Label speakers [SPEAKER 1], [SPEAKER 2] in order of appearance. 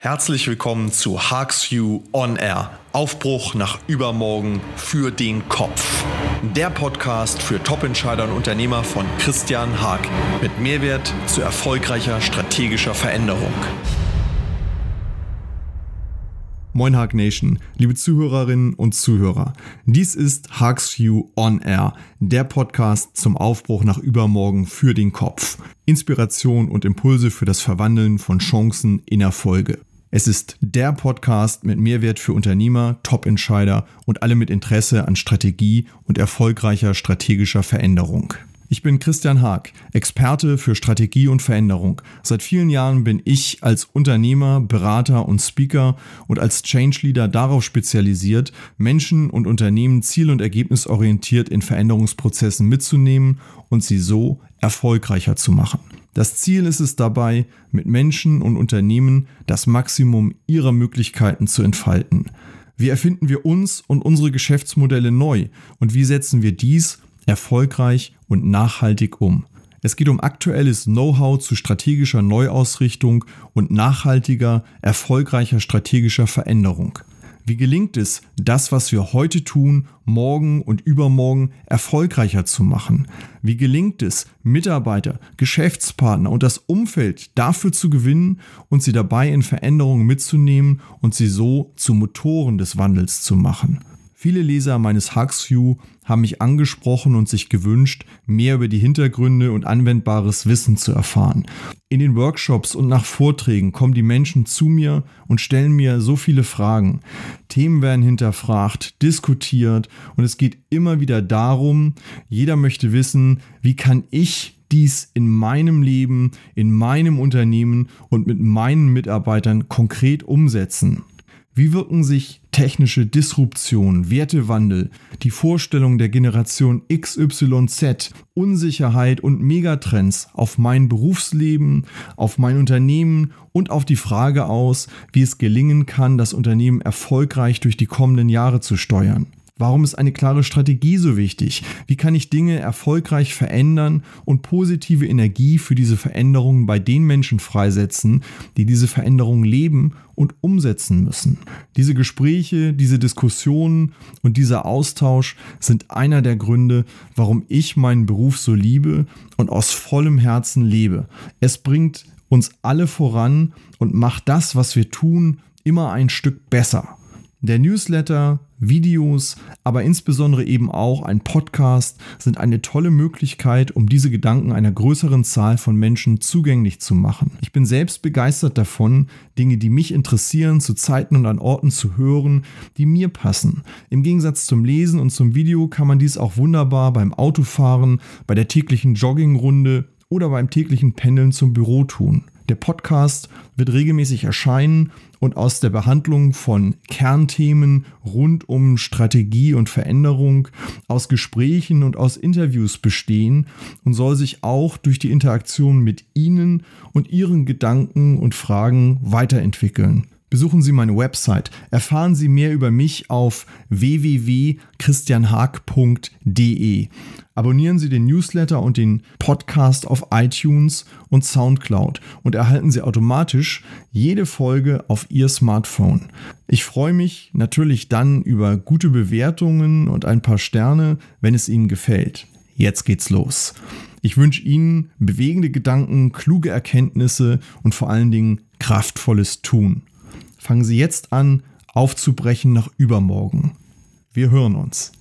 [SPEAKER 1] Herzlich willkommen zu Harks You On Air. Aufbruch nach übermorgen für den Kopf. Der Podcast für Top-Entscheider und Unternehmer von Christian Haag mit Mehrwert zu erfolgreicher strategischer Veränderung.
[SPEAKER 2] Moin Haag Nation, liebe Zuhörerinnen und Zuhörer. Dies ist Haags View On Air, der Podcast zum Aufbruch nach übermorgen für den Kopf. Inspiration und Impulse für das Verwandeln von Chancen in Erfolge. Es ist der Podcast mit Mehrwert für Unternehmer, Top-Entscheider und alle mit Interesse an Strategie und erfolgreicher strategischer Veränderung. Ich bin Christian Haag, Experte für Strategie und Veränderung. Seit vielen Jahren bin ich als Unternehmer, Berater und Speaker und als Change Leader darauf spezialisiert, Menschen und Unternehmen ziel- und ergebnisorientiert in Veränderungsprozessen mitzunehmen und sie so erfolgreicher zu machen. Das Ziel ist es dabei, mit Menschen und Unternehmen das Maximum ihrer Möglichkeiten zu entfalten. Wie erfinden wir uns und unsere Geschäftsmodelle neu und wie setzen wir dies erfolgreich und nachhaltig um? Es geht um aktuelles Know-how zu strategischer Neuausrichtung und nachhaltiger, erfolgreicher strategischer Veränderung. Wie gelingt es, das, was wir heute tun, morgen und übermorgen erfolgreicher zu machen? Wie gelingt es, Mitarbeiter, Geschäftspartner und das Umfeld dafür zu gewinnen und sie dabei in Veränderungen mitzunehmen und sie so zu Motoren des Wandels zu machen? Viele Leser meines Huxview haben mich angesprochen und sich gewünscht, mehr über die Hintergründe und anwendbares Wissen zu erfahren. In den Workshops und nach Vorträgen kommen die Menschen zu mir und stellen mir so viele Fragen. Themen werden hinterfragt, diskutiert und es geht immer wieder darum, jeder möchte wissen, wie kann ich dies in meinem Leben, in meinem Unternehmen und mit meinen Mitarbeitern konkret umsetzen. Wie wirken sich technische Disruption, Wertewandel, die Vorstellung der Generation XYZ, Unsicherheit und Megatrends auf mein Berufsleben, auf mein Unternehmen und auf die Frage aus, wie es gelingen kann, das Unternehmen erfolgreich durch die kommenden Jahre zu steuern? Warum ist eine klare Strategie so wichtig? Wie kann ich Dinge erfolgreich verändern und positive Energie für diese Veränderungen bei den Menschen freisetzen, die diese Veränderungen leben und umsetzen müssen? Diese Gespräche, diese Diskussionen und dieser Austausch sind einer der Gründe, warum ich meinen Beruf so liebe und aus vollem Herzen lebe. Es bringt uns alle voran und macht das, was wir tun, immer ein Stück besser. Der Newsletter, Videos, aber insbesondere eben auch ein Podcast sind eine tolle Möglichkeit, um diese Gedanken einer größeren Zahl von Menschen zugänglich zu machen. Ich bin selbst begeistert davon, Dinge, die mich interessieren, zu Zeiten und an Orten zu hören, die mir passen. Im Gegensatz zum Lesen und zum Video kann man dies auch wunderbar beim Autofahren, bei der täglichen Joggingrunde oder beim täglichen Pendeln zum Büro tun. Der Podcast wird regelmäßig erscheinen und aus der Behandlung von Kernthemen rund um Strategie und Veränderung, aus Gesprächen und aus Interviews bestehen und soll sich auch durch die Interaktion mit Ihnen und Ihren Gedanken und Fragen weiterentwickeln. Besuchen Sie meine Website. Erfahren Sie mehr über mich auf www.christianhag.de. Abonnieren Sie den Newsletter und den Podcast auf iTunes und SoundCloud und erhalten Sie automatisch jede Folge auf Ihr Smartphone. Ich freue mich natürlich dann über gute Bewertungen und ein paar Sterne, wenn es Ihnen gefällt. Jetzt geht's los. Ich wünsche Ihnen bewegende Gedanken, kluge Erkenntnisse und vor allen Dingen kraftvolles Tun fangen Sie jetzt an, aufzubrechen nach übermorgen. Wir hören uns.